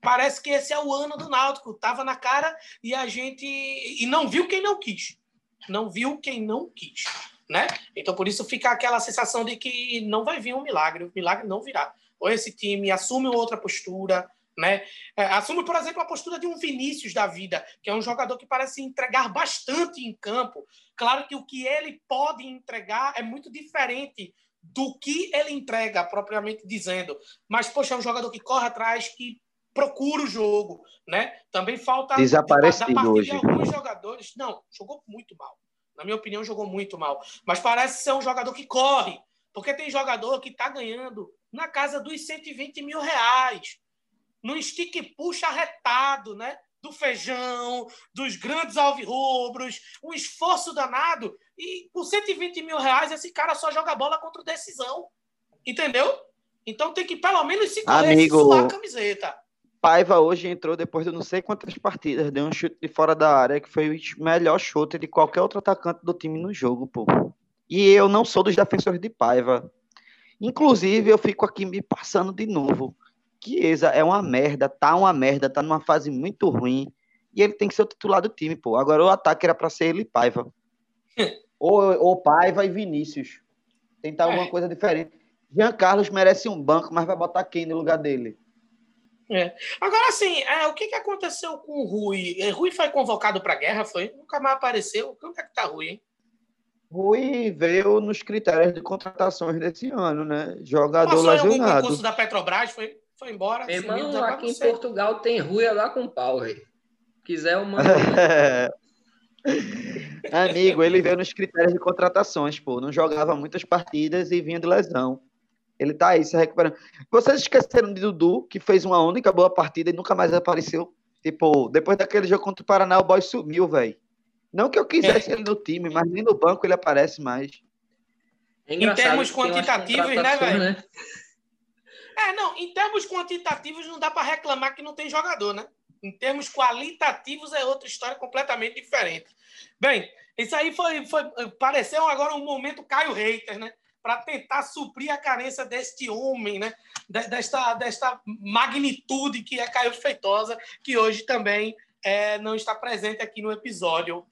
Speaker 1: parece que esse é o ano do Náutico. Tava na cara e a gente e não viu quem não quis. Não viu quem não quis, né? Então, por isso fica aquela sensação de que não vai vir um milagre, o milagre não virá. Ou esse time assume outra postura, né? É, assume, por exemplo, a postura de um Vinícius da vida, que é um jogador que parece entregar bastante em campo. Claro que o que ele pode entregar é muito diferente do que ele entrega, propriamente dizendo. Mas, poxa, é um jogador que corre atrás, que procura o jogo, né? Também falta
Speaker 2: desaparecido da, da hoje.
Speaker 1: de alguns jogadores. Não, jogou muito mal. Na minha opinião, jogou muito mal. Mas parece ser um jogador que corre, Porque tem jogador que está ganhando na casa dos 120 mil reais. Num stick puxa arretado, né? Do feijão, dos grandes alvirrubros, um esforço danado. E por 120 mil reais, esse cara só joga bola contra decisão. Entendeu? Então tem que pelo menos se
Speaker 2: Amigo,
Speaker 1: suar a camiseta.
Speaker 2: Paiva hoje entrou depois de não sei quantas partidas, deu um chute de fora da área, que foi o melhor chute de qualquer outro atacante do time no jogo, pô. E eu não sou dos defensores de Paiva. Inclusive, eu fico aqui me passando de novo. Chiesa é uma merda, tá uma merda, tá numa fase muito ruim. E ele tem que ser o titular do time, pô. Agora o ataque era para ser ele e Paiva. ou, ou Paiva e Vinícius. Tentar alguma
Speaker 1: É.
Speaker 2: coisa diferente. Jean Carlos merece um banco, mas vai botar quem no lugar dele?
Speaker 1: Agora, assim, é, o que, que aconteceu com o Rui? É, Rui foi convocado para a guerra, foi? Nunca mais apareceu. Onde é que tá Rui, hein?
Speaker 2: Rui veio nos critérios de contratações desse ano, né? Jogador
Speaker 1: Passou em algum
Speaker 2: lesionado.
Speaker 1: concurso da Petrobras, foi, foi embora.
Speaker 3: Meu
Speaker 1: sumiu,
Speaker 3: irmão,
Speaker 1: agora
Speaker 3: aqui em. Portugal tem ruia lá com pau, velho. Quiser, eu mando.
Speaker 2: Amigo, ele veio nos critérios de contratações, pô. Não jogava muitas partidas e vinha de lesão. Ele tá aí se recuperando. Vocês esqueceram de Dudu, que fez uma única boa partida e nunca mais apareceu? Tipo, depois daquele jogo contra o Paraná, o boy sumiu, velho. Não que eu quisesse ele no time, mas nem no banco ele aparece mais.
Speaker 3: É
Speaker 1: Em termos
Speaker 3: umas
Speaker 1: quantitativos, né, velho? É, não, em termos quantitativos não dá para reclamar que não tem jogador, né? Em termos qualitativos é outra história completamente diferente. Bem, isso aí foi, foi pareceu agora um momento Caio Reiter, né? Para tentar suprir a carência deste homem, né? De- Desta, desta magnitude que é Caio Feitosa, que hoje também é, não está presente aqui no episódio.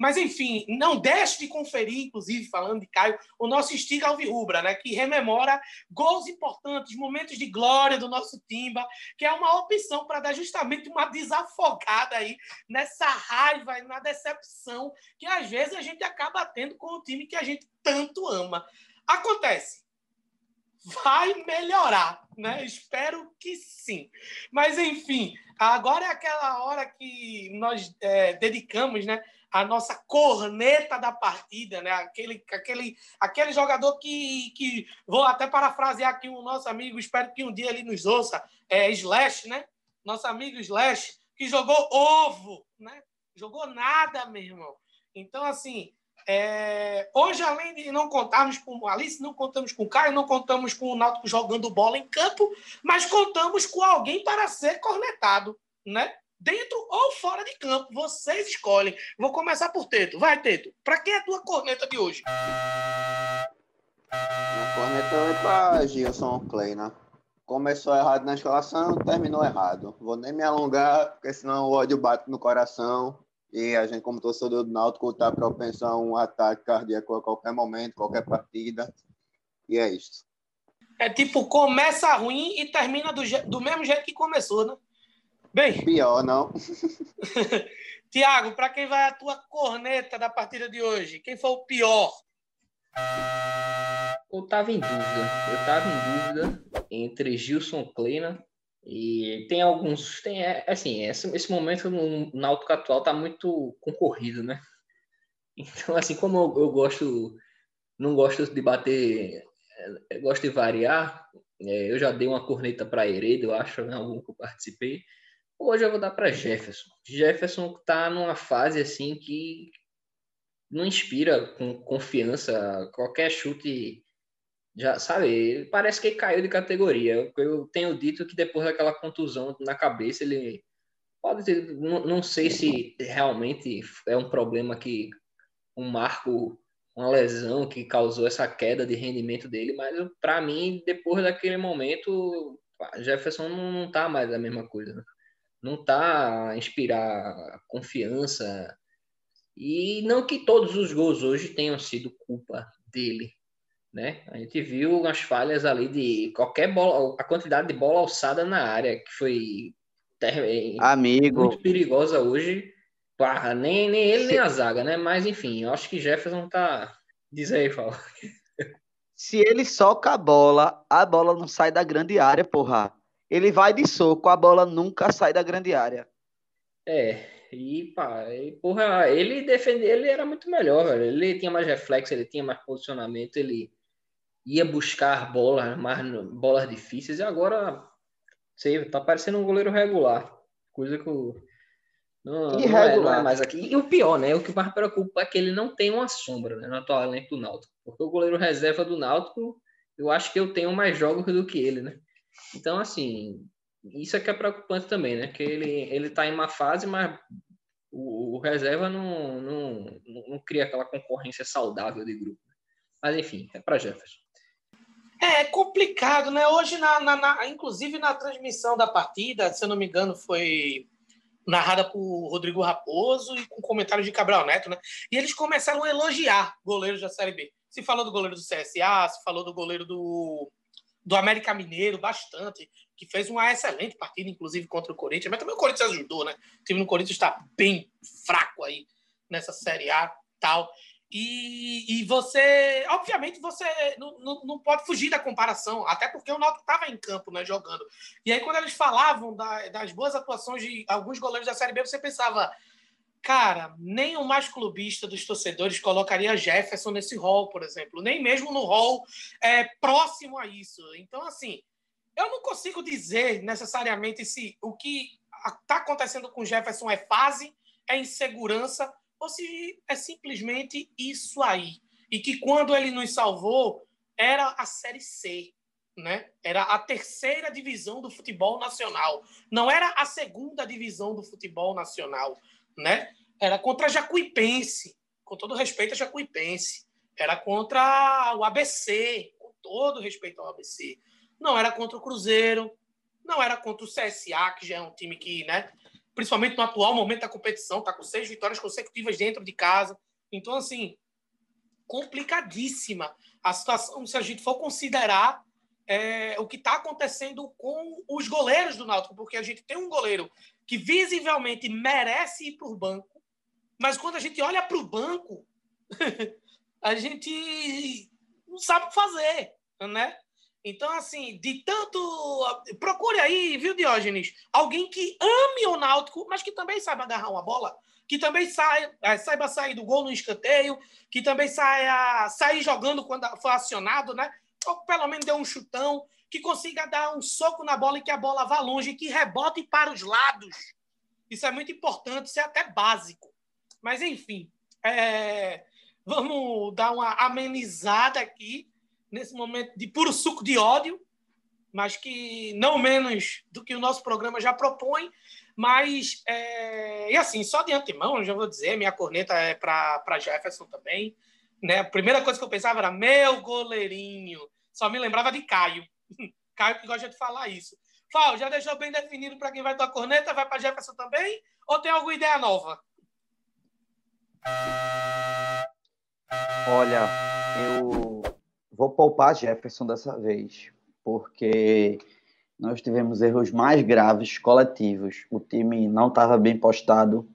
Speaker 1: Mas, enfim, não deixe de conferir, inclusive, falando de Caio, o nosso Estiga Alvirrubra, né? Que rememora gols importantes, momentos de glória do nosso Timba, que é uma opção para dar justamente uma desafogada aí nessa raiva e na decepção que às vezes a gente acaba tendo com o time que a gente tanto ama. Acontece. Vai melhorar, né? Espero que sim. Mas, enfim, agora é aquela hora que nós é, dedicamos, né? A nossa corneta da partida, né? Aquele, aquele, aquele jogador que, que vou até parafrasear aqui o nosso amigo, espero que um dia ele nos ouça, é Slash, né? Nosso amigo Slash, que jogou ovo, né? Jogou nada, meu irmão. Então, assim, é, hoje, além de não contarmos com o Alice, não contamos com o Caio, não contamos com o Náutico jogando bola em campo, mas contamos com alguém para ser cornetado, né? Dentro ou fora de campo, vocês escolhem. Vou começar por Teto. Vai, Teto. Para quem é a tua corneta de hoje?
Speaker 4: A corneta vai para Gilson Kleina. Começou errado na escalação, terminou errado. Vou nem me alongar, porque senão o ódio bate no coração. E a gente, como torcedor do Náutico, está propenso a um ataque cardíaco a qualquer momento, qualquer partida. E é isso.
Speaker 1: É tipo, começa ruim e termina do, je- do mesmo jeito que começou, né? Bem,
Speaker 4: Pior, não?
Speaker 1: Tiago, para quem vai a tua corneta da partida de hoje? Quem foi o pior?
Speaker 3: Eu tava em dúvida. Eu tava em dúvida entre Gilson Kleina e tem alguns. Tem, é, assim, esse, esse momento no Náutico atual tá muito concorrido, né? Então, assim, como eu, eu gosto, não gosto de bater, é, gosto de variar, é, eu já dei uma corneta para Heredo, eu acho, em algum que eu participei. Hoje eu vou dar para Jefferson. Jefferson tá numa fase assim que não inspira com confiança. Qualquer chute já sabe, parece que ele caiu de categoria. Eu, tenho dito que depois daquela contusão na cabeça, ele pode ter, não, não sei se realmente é um problema que um marco, uma lesão que causou essa queda de rendimento dele, mas para mim, depois daquele momento, Jefferson não, não tá mais a mesma coisa. Né? Não tá a inspirar confiança. E não que todos os gols hoje tenham sido culpa dele, né? A gente viu as falhas ali de qualquer bola, a quantidade de bola alçada na área que foi
Speaker 2: Amigo,
Speaker 3: muito perigosa hoje. Pá, nem, nem ele, nem a zaga, né? Mas enfim, eu acho que Jefferson tá. Diz aí, Fala.
Speaker 2: se ele soca a bola, a bola não sai da grande área, porra. Ele vai de soco, a bola nunca sai da grande área.
Speaker 3: É, e pá, e, porra, ele defender, ele era muito melhor, velho. Ele tinha mais reflexo, ele tinha mais posicionamento, ele ia buscar bolas, mais bolas difíceis, e agora sei, tá parecendo um goleiro regular. Coisa que eu. Não, não, é, não é mais aqui. E o pior, né? O que mais preocupa é que ele não tem uma sombra né, no atual elenco do Náutico. Porque o goleiro reserva do Náutico, eu acho que eu tenho mais jogos do que ele, né? Então, assim, isso é que é preocupante também, né? Que ele, ele tá em uma fase, mas o, o reserva não, não, não, não, cria aquela concorrência saudável de grupo. Mas, enfim, é para Jefferson.
Speaker 1: É, é complicado, né? Hoje, na, na, na, inclusive na transmissão da partida, se eu não me engano, foi narrada por Rodrigo Raposo e com comentários de Cabral Neto, né? E eles começaram a elogiar goleiros da Série B. Se falou do goleiro do CSA, se falou do goleiro do, do América Mineiro bastante, que fez uma excelente partida, inclusive contra o Corinthians, mas também o Corinthians ajudou, né? O time do Corinthians está bem fraco aí nessa Série A tal. E, e você, obviamente, você não, não, não, pode fugir da comparação, até porque o Náutico estava em campo, né, jogando. E aí, quando eles falavam da, das boas atuações de alguns goleiros da Série B, você pensava, Cara, nem o mais clubista dos torcedores colocaria Jefferson nesse rol, por exemplo, nem mesmo no rol é, próximo a isso. Então, assim, eu não consigo dizer necessariamente se o que está acontecendo com Jefferson é fase, é insegurança, ou se é simplesmente isso aí. E que quando ele nos salvou, era a Série C. Né? Era a terceira divisão do futebol nacional. Não era a segunda divisão do futebol nacional né? Era contra Jacuipense, com todo respeito a Jacuipense. Era contra o ABC, com todo respeito ao ABC. Não era contra o Cruzeiro, não era contra o CSA, que já é um time que, né, principalmente no atual momento da competição, está com seis vitórias consecutivas dentro de casa. Então, assim, complicadíssima a situação se a gente for considerar é, o que está acontecendo com os goleiros do Náutico, porque a gente tem um goleiro que visivelmente merece ir para o banco, mas quando a gente olha para o banco, a gente não sabe o que fazer, né? Então, assim, de tanto. Procure aí, viu, Diógenes? Alguém que ame o Náutico, mas que também saiba agarrar uma bola, que também é, saiba sair do gol no escanteio, que também saia sair jogando quando for acionado, né? Ou pelo menos dê um chutão, que consiga dar um soco na bola e que a bola vá longe, que rebote para os lados. Isso é muito importante, isso é até básico. Mas, enfim, é... vamos dar uma amenizada aqui, nesse momento de puro suco de ódio, mas que não menos do que o nosso programa já propõe. Mas, é... e assim, só de antemão, já vou dizer, minha corneta é para Jefferson também. Né? A primeira coisa que eu pensava era meu goleirinho. Só me lembrava de Caio. Caio que gosta de falar isso. Fal, já deixou bem definido para quem vai tua corneta? Vai para Jefferson também? Ou tem alguma ideia nova?
Speaker 2: Olha, eu vou poupar Jefferson dessa vez, porque nós tivemos erros mais graves coletivos. O time não estava bem postado,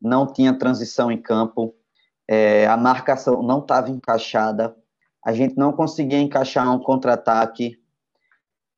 Speaker 2: não tinha transição em campo, é, a marcação não estava encaixada, a gente não conseguia encaixar um contra-ataque.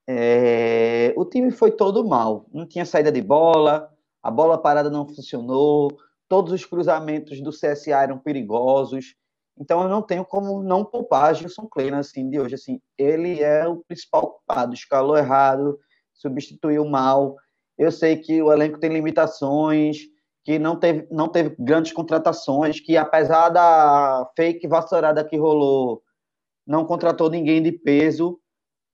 Speaker 2: É, o time foi todo mal, não tinha saída de bola, a bola parada não funcionou, todos os cruzamentos do CSA eram perigosos. Então eu não tenho como não poupar Gilson Kleina assim de hoje assim. Ele é o principal culpado, escalou errado, substituiu mal. Eu sei que o elenco tem limitações, que não teve, não teve grandes contratações, que apesar da fake vassourada que rolou não contratou ninguém de peso,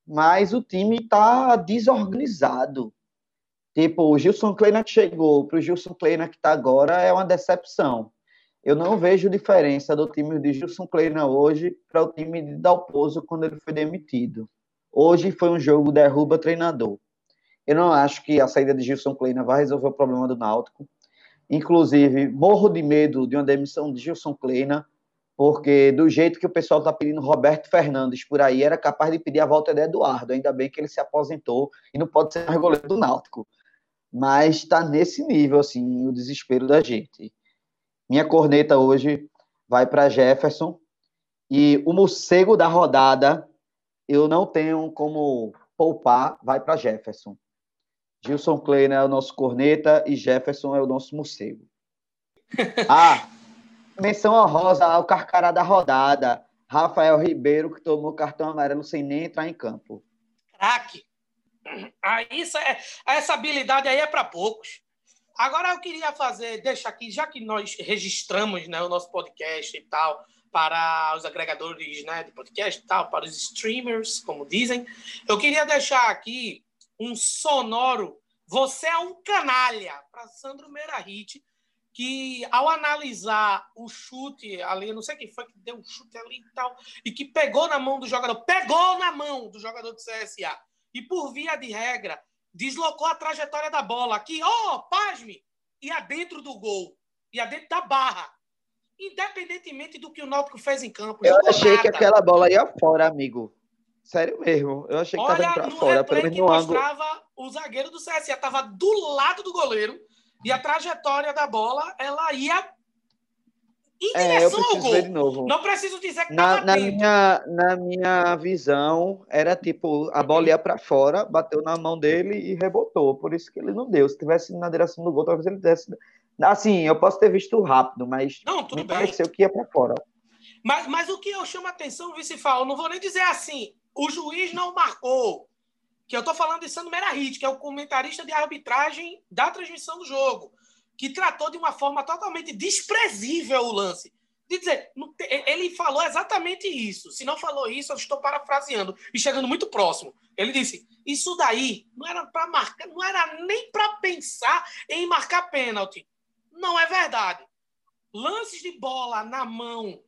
Speaker 2: mas o time está desorganizado. Tipo, o Gilson Kleina que chegou para o Gilson Kleina que está agora é uma decepção. Eu não vejo diferença do time de Gilson Kleina hoje para o time de Dalpozo quando ele foi demitido. Hoje foi um jogo derruba treinador. Eu não acho que a saída de Gilson Kleina vai resolver o problema do Náutico. Inclusive, morro de medo de uma demissão de Gilson Kleina porque do jeito que o pessoal está pedindo Roberto Fernandes por aí, era capaz de pedir a volta de Eduardo. Ainda bem que ele se aposentou e não pode ser mais goleiro do Náutico. Mas está nesse nível, assim, o desespero da gente. Minha corneta hoje vai para Jefferson. E o morcego da rodada, eu não tenho como poupar, vai para Jefferson. Gilson Kleiner é o nosso corneta e Jefferson é o nosso morcego. Ah, menção honrosa ao Carcará da rodada, Rafael Ribeiro, que tomou cartão amarelo sem nem entrar em campo.
Speaker 1: Craque. Aí, isso é, essa habilidade aí é para poucos. Agora eu queria fazer, deixa aqui, já que nós registramos né, o nosso podcast e tal, para os agregadores né, de podcast e tal, para os streamers, como dizem, eu queria deixar aqui um sonoro. Você é um canalha para Sandro Merahit, que ao analisar o chute ali, não sei quem foi que deu um chute ali e tal, e que pegou na mão do jogador, pegou na mão do jogador do CSA, e por via de regra, deslocou a trajetória da bola aqui, ó, oh, pasme, ia dentro do gol, ia dentro da barra. Independentemente do que o Náutico fez em campo.
Speaker 2: Eu achei nada. que aquela bola ia fora, amigo. Sério mesmo. Eu achei que Olha, tava indo pra fora. Pelo menos
Speaker 1: no mostrava ângulo. o zagueiro do CSA estava do lado do goleiro e a trajetória da bola ela ia em é, direção ao gol. de novo. Não preciso dizer que
Speaker 2: na, na minha Na minha visão, era tipo, a bola ia para fora, bateu na mão dele e rebotou. Por isso que ele não deu. Se tivesse na direção do gol, talvez ele desse. Assim, eu posso ter visto rápido, mas
Speaker 1: não, tudo
Speaker 2: me
Speaker 1: bem.
Speaker 2: pareceu que ia para fora.
Speaker 1: Mas, mas o que eu chamo a atenção, Vicefal, não vou nem dizer assim, o juiz não marcou. Que eu estou falando de Sandro Merahit, que é o comentarista de arbitragem da transmissão do jogo que tratou de uma forma totalmente desprezível o lance. De dizer, ele falou exatamente isso. Se não falou isso, eu estou parafraseando e chegando muito próximo. Ele disse: Isso daí não era para marcar, não era nem para pensar em marcar pênalti. Não é verdade. Lances de bola na mão,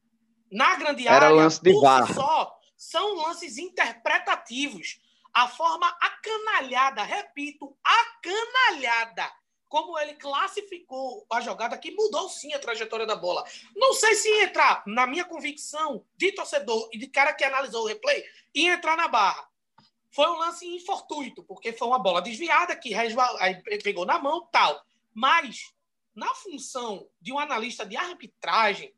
Speaker 1: na grande
Speaker 2: era
Speaker 1: área,
Speaker 2: lance de
Speaker 1: VAR. só, são lances interpretativos. A forma acanalhada, repito, acanalhada como ele classificou a jogada que mudou sim a trajetória da bola. Não sei se entrar, na minha convicção de torcedor e de cara que analisou o replay, e entrar na barra. Foi um lance infortuito, porque foi uma bola desviada que pegou na mão tal. Mas, na função de um analista de arbitragem,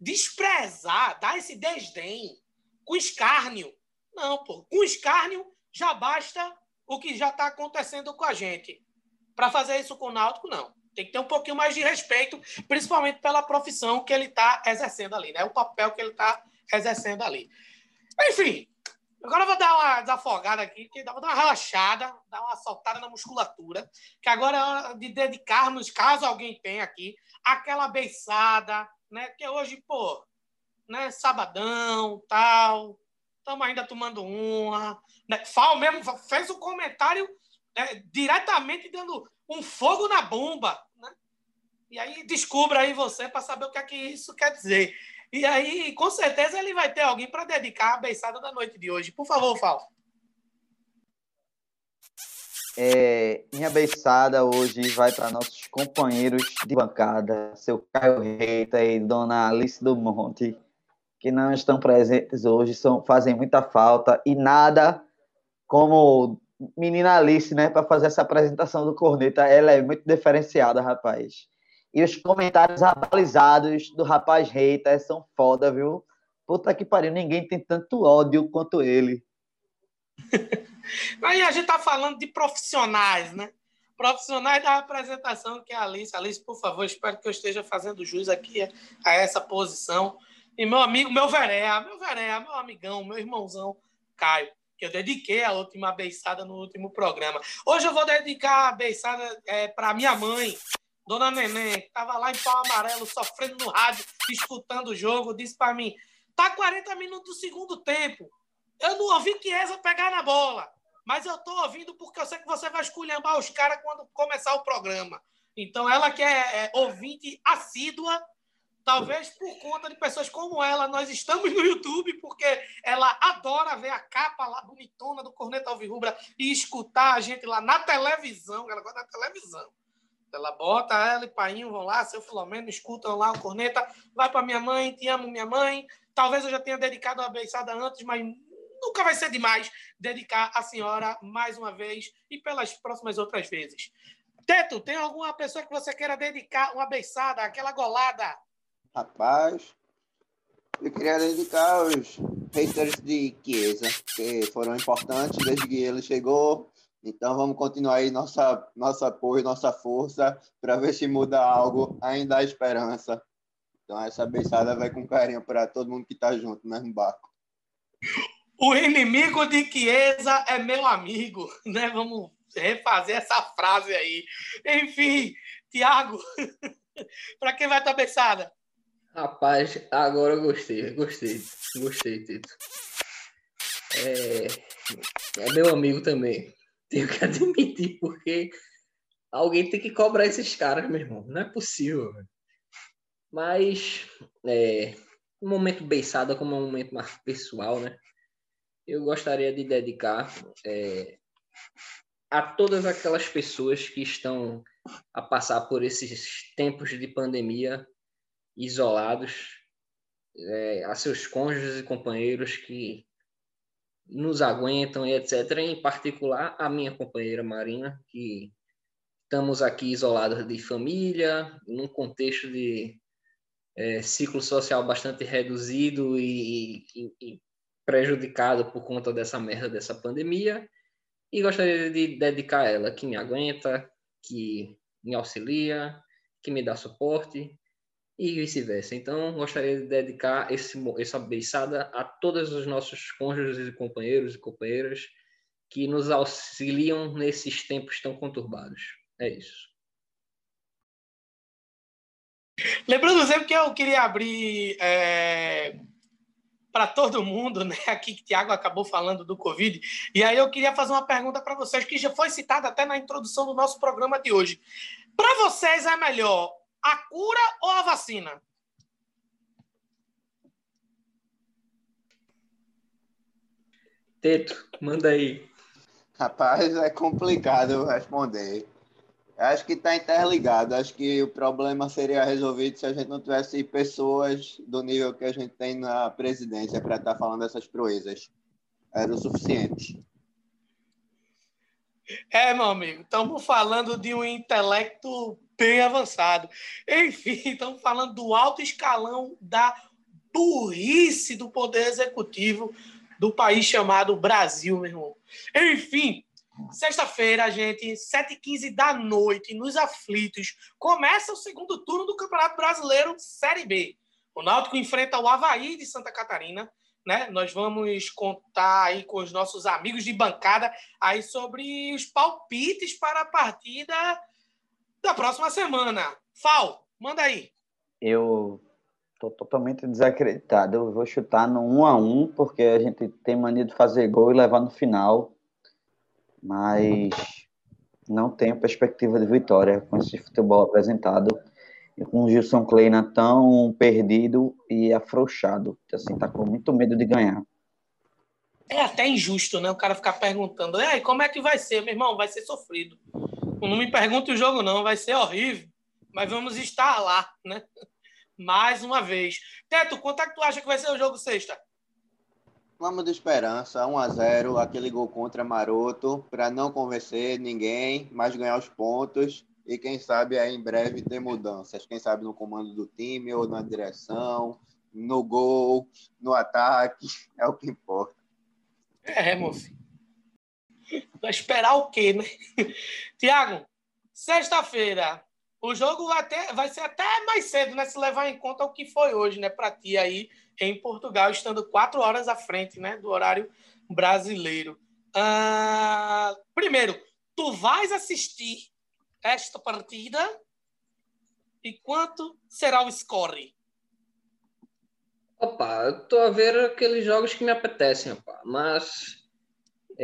Speaker 1: desprezar, dar esse desdém com escárnio. Não, pô. Com escárnio já basta o que já está acontecendo com a gente para fazer isso com o Náutico, não. Tem que ter um pouquinho mais de respeito, principalmente pela profissão que ele está exercendo ali, né? O papel que ele está exercendo ali. Enfim, agora eu vou dar uma desafogada aqui, vou dar uma relaxada, dar uma soltada na musculatura, que agora é hora de dedicarmos, caso alguém tenha aqui, aquela beiçada, né? Que hoje, pô, né? Sabadão, tal, estamos ainda tomando uma. Né? Fal mesmo fez um comentário é, diretamente dando um fogo na bomba. Né? E aí descubra aí você para saber o que é que isso quer dizer. E aí, com certeza, ele vai ter alguém para dedicar a beiçada da noite de hoje. Por favor, Fal.
Speaker 2: É, minha beiçada hoje vai para nossos companheiros de bancada, seu Caio Reita e Dona Alice do Monte, que não estão presentes hoje, são, fazem muita falta e nada como menina Alice, né, para fazer essa apresentação do Corneta. Ela é muito diferenciada, rapaz. E os comentários abalizados do rapaz Reita são foda, viu? Puta que pariu, ninguém tem tanto ódio quanto ele.
Speaker 1: Aí a gente tá falando de profissionais, né? Profissionais da apresentação, que é a Alice. Alice, por favor, espero que eu esteja fazendo jus aqui a essa posição. E meu amigo, meu veréia, meu veréia, meu amigão, meu irmãozão, Caio que eu dediquei a última beiçada no último programa. Hoje eu vou dedicar a beiçada é, para minha mãe, Dona Neném, que estava lá em pau amarelo, sofrendo no rádio, escutando o jogo, disse para mim: tá 40 minutos do segundo tempo. Eu não ouvi Chiesa pegar na bola, mas eu tô ouvindo porque eu sei que você vai esculhambar os caras quando começar o programa. Então, ela que é, é ouvinte assídua Talvez por conta de pessoas como ela, nós estamos no YouTube, porque ela adora ver a capa lá bonitona do Corneta Alvirrubra e escutar a gente lá na televisão. Ela gosta da televisão. Ela bota ela e Painho vão lá, seu Filomeno, escutam lá o Corneta. Vai para minha mãe, te amo, minha mãe. Talvez eu já tenha dedicado uma beiçada antes, mas nunca vai ser demais dedicar a senhora mais uma vez e pelas próximas outras vezes. Teto, tem alguma pessoa que você queira dedicar uma beiçada, aquela golada?
Speaker 4: Rapaz, eu queria dedicar aos haters de Chiesa, que foram importantes desde que ele chegou. Então vamos continuar aí nossa, nosso apoio, nossa força, para ver se muda algo. Ainda há esperança. Então essa beiçada vai com carinho para todo mundo que tá junto no mesmo barco.
Speaker 1: O inimigo de Chiesa é meu amigo, né? Vamos refazer essa frase aí. Enfim, Tiago, para quem vai tua beiçada?
Speaker 3: Rapaz, agora eu gostei, gostei, gostei, Tito. É, é meu amigo também. Tenho que admitir, porque alguém tem que cobrar esses caras, meu irmão. Não é possível. Mas, é, um momento beiçada como um momento mais pessoal, né? Eu gostaria de dedicar é, a todas aquelas pessoas que estão a passar por esses tempos de pandemia isolados, é, a seus cônjuges e companheiros que nos aguentam e etc. Em particular, a minha companheira Marina, que estamos aqui isolados de família, num contexto de é, ciclo social bastante reduzido e, e, e, prejudicado por conta dessa merda dessa pandemia. E gostaria de dedicar a ela, que me aguenta, que me auxilia, que me dá suporte e vice-versa. Então, gostaria de dedicar esse, essa beiçada a todos os nossos cônjuges e companheiros e companheiras que nos auxiliam nesses tempos tão conturbados. É isso.
Speaker 1: Lembrando sempre que eu queria abrir é, para todo mundo, né? Aqui que o Tiago acabou falando do Covid. E aí eu queria fazer uma pergunta para vocês, que já foi citada até na introdução do nosso programa de hoje. Para vocês é melhor a cura ou a vacina?
Speaker 3: Teto, manda aí.
Speaker 4: Rapaz, é complicado responder. Acho que está interligado. Acho que o problema seria resolvido se a gente não tivesse pessoas do nível que a gente tem na presidência para estar tá falando essas proezas. Era o suficiente.
Speaker 1: É, meu amigo, estamos falando de um intelecto bem avançado. Enfim, estamos falando do alto escalão da burrice do poder executivo do país chamado Brasil, meu irmão. Enfim, sexta-feira, gente, 7h15 da noite, nos aflitos, começa o segundo turno do Campeonato Brasileiro Série B. O Náutico enfrenta o Havaí de Santa Catarina né? Nós vamos contar aí com os nossos amigos de bancada aí sobre os palpites para a partida da próxima semana. Fal, manda aí.
Speaker 2: Eu tô totalmente desacreditado. Eu vou chutar no 1 a 1 porque a gente tem mania de fazer gol e levar no final. Mas não tenho perspectiva de vitória com esse futebol apresentado com o Gilson Kleina tão perdido e afrouxado. Assim, tá com muito medo de ganhar.
Speaker 1: É até injusto, né? O cara ficar perguntando, e aí, como é que vai ser? Meu irmão, vai ser sofrido. Não me pergunte o jogo, não, vai ser horrível. Mas vamos estar lá, né? Mais uma vez. Teto, quanto é que tu acha que vai ser o jogo sexta?
Speaker 4: Vamos de esperança, 1 a 0 aquele gol contra Maroto, para não convencer ninguém, mas ganhar os pontos e quem sabe aí em breve ter mudanças. Quem sabe no comando do time ou na direção, no gol, no ataque, é o que importa.
Speaker 1: É, moço. Vai esperar o quê, né? Tiago, sexta-feira, o jogo vai, ter, vai ser até mais cedo, né? Se levar em conta o que foi hoje, né? Para ti aí em Portugal, estando quatro horas à frente, né? Do horário brasileiro. Ah, primeiro, tu vais assistir esta partida e quanto será o score?
Speaker 3: Opa, eu tô a ver aqueles jogos que me apetecem, opa, mas.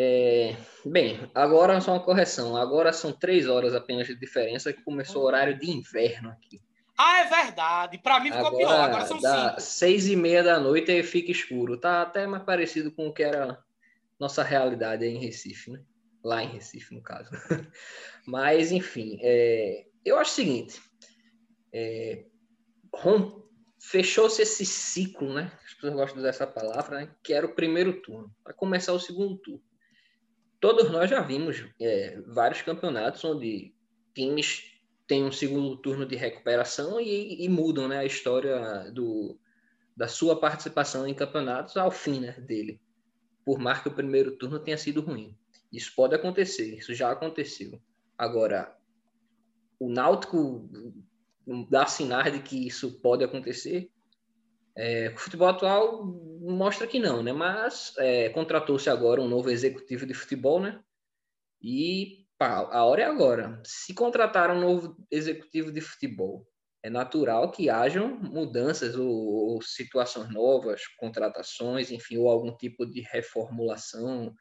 Speaker 3: É, bem, agora só uma correção. Agora são três horas apenas de diferença que começou o horário de inverno aqui.
Speaker 1: Ah, é verdade. Para mim ficou agora, pior. Agora são cinco.
Speaker 3: Seis e meia da noite e fica escuro. Tá até mais parecido com o que era nossa realidade aí em Recife, né? Lá em Recife, no caso. Mas, enfim, é, eu acho o seguinte: é, fechou-se esse ciclo, né? As pessoas gostam dessa palavra, né? Que era o primeiro turno, para começar o segundo turno. Todos nós já vimos é, vários campeonatos onde times têm um segundo turno de recuperação e, e mudam né, a história do, da sua participação em campeonatos ao fim né, dele, por mais que o primeiro turno tenha sido ruim. Isso pode acontecer, isso já aconteceu. Agora, o Náutico dá sinais de que isso pode acontecer. É, o futebol atual mostra que não, né? Mas é, contratou-se agora um novo executivo de futebol, né? E pá, a hora é agora. Se contratar um novo executivo de futebol, é natural que hajam mudanças ou, ou situações novas, contratações, enfim, ou algum tipo de reformulação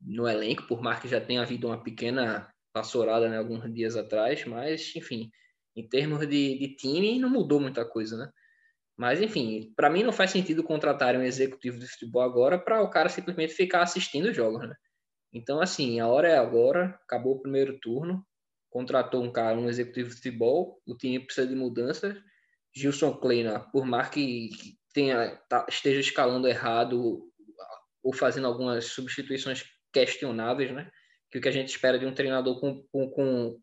Speaker 3: no elenco, por mais que já tenha havido uma pequena passorada né, alguns dias atrás, mas, enfim, em termos de, de time, não mudou muita coisa, né? Mas, enfim, para mim não faz sentido contratar um executivo de futebol agora para o cara simplesmente ficar assistindo os jogos, né? Então, assim, a hora é agora, acabou o primeiro turno, contratou um cara, um executivo de futebol, o time precisa de mudanças. Gilson Kleina, por mais que tenha, tá, esteja escalando errado ou fazendo algumas substituições questionáveis, né? Que o que a gente espera de um treinador com, com, com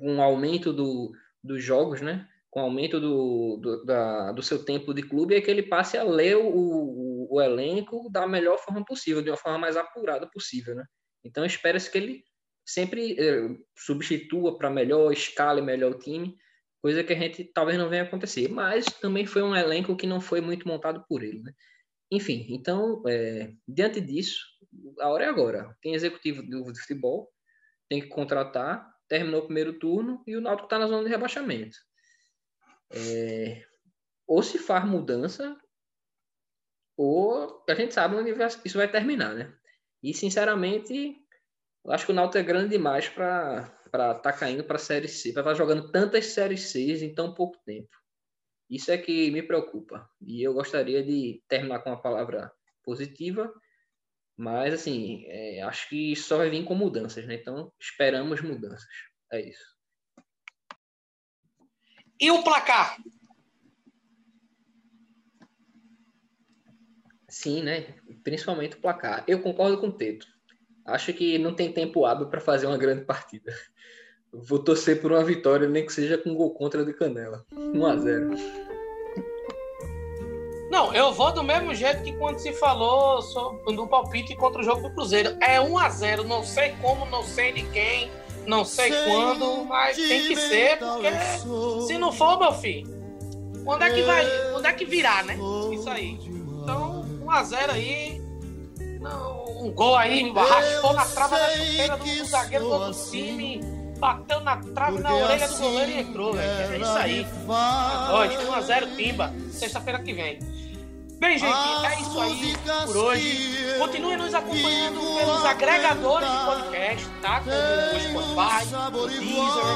Speaker 3: um aumento do, dos jogos, né? Com aumento do, do, da, do seu tempo de clube, é que ele passe a ler o, o, o elenco da melhor forma possível, de uma forma mais apurada possível, né? Então espera-se que ele sempre eh, substitua para melhor, escale melhor o time, coisa que a gente talvez não venha acontecer. Mas também foi um elenco que não foi muito montado por ele, né? Enfim, então, é, diante disso, a hora é agora. Tem executivo do futebol, tem que contratar, terminou o primeiro turno e o Náutico está na zona de rebaixamento. É, ou se faz mudança, ou a gente sabe onde isso vai terminar, né? E, sinceramente, eu acho que o Náutico é grande demais para estar tá caindo para a Série C, para estar tá jogando tantas Séries C em tão pouco tempo. Isso é que me preocupa. E eu gostaria de terminar com uma palavra positiva, mas assim, é, acho que só vai vir com mudanças, né? Então, esperamos mudanças. É isso.
Speaker 1: E o placar?
Speaker 3: Sim, né? Principalmente o placar. Eu concordo com o Teto. Acho que não tem tempo hábil para fazer uma grande partida. Vou torcer por uma vitória, nem que seja com gol contra de Canela. 1 a 0
Speaker 1: Não, eu vou do mesmo jeito que quando se falou sobre, no palpite contra o jogo do Cruzeiro. É 1 a 0 não sei como, não sei de quem, não sei quando, mas tem que ser, porque se não for, meu filho, onde é que vai, onde é que virar, né? Isso aí. Então, 1 a 0 aí. Não, um gol aí, raspou na trava da chuteira do, do zagueiro do outro time bateu na trave, na orelha do goleiro e entrou, velho. É isso aí. Hoje, 1x0 Timba, sexta-feira que vem. Bem, gente, é isso aí por hoje. Continue nos acompanhando pelos agregadores de podcast, tá? Como o Spotify, o Deezer,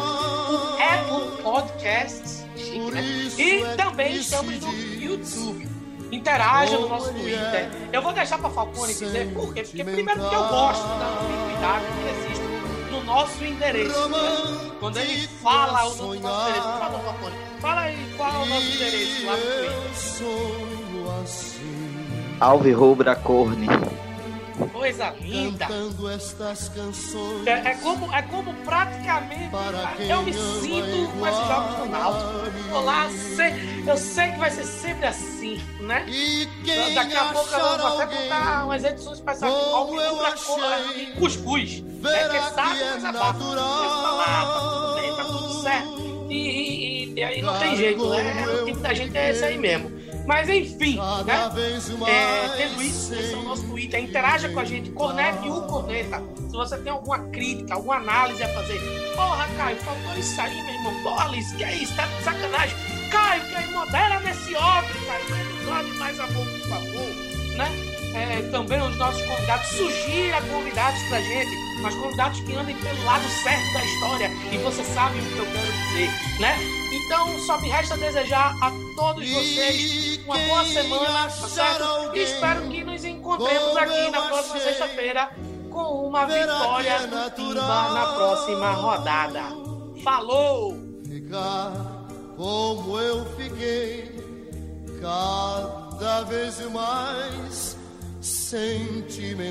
Speaker 1: o Apple Podcasts, né? E também estamos no YouTube. Interaja no nosso Twitter. Eu vou deixar para Falcone dizer por quê? Porque primeiro porque eu gosto da ambiguidade que existe nosso endereço. Né? Quando ele fala o nosso endereço, fala, Falcone, fala aí qual é o nosso endereço lá no Twitter.
Speaker 2: Alve Rubra Corne.
Speaker 1: Coisa linda. É, é, como, é como praticamente eu me sinto com esses jogos do Náutico. Olá, sei, eu sei que vai ser sempre assim, né? Daqui a pouco eu vou até botar umas edições especiais de Alve e cuscuz. É que sabe, mas abafa. Tá tudo certo. E, e, e, aí não tem jeito, né? O tipo da gente é esse aí mesmo. Mas enfim, né? É, tendo isso, esse é o nosso Twitter. Interaja com a gente, cornete o corneta. Se você tem alguma crítica, alguma análise a fazer. Porra, Caio, faltou isso aí, meu irmão. Porra, Alice, que é isso? Tá de sacanagem. Caio, que aí modera nesse óbvio, Caio. Sobe mais amor, por favor. Né? É, também os nossos convidados. Sugira convidados pra gente. Mas convidados que andem pelo lado certo da história. E você sabe o que eu quero dizer, né? Então, só me resta desejar a todos vocês uma boa semana, tá certo? E espero que nos encontremos aqui na próxima sexta-feira com uma vitória do Timba na próxima rodada. Falou! Ficar como eu fiquei, cada vez mais sentimental.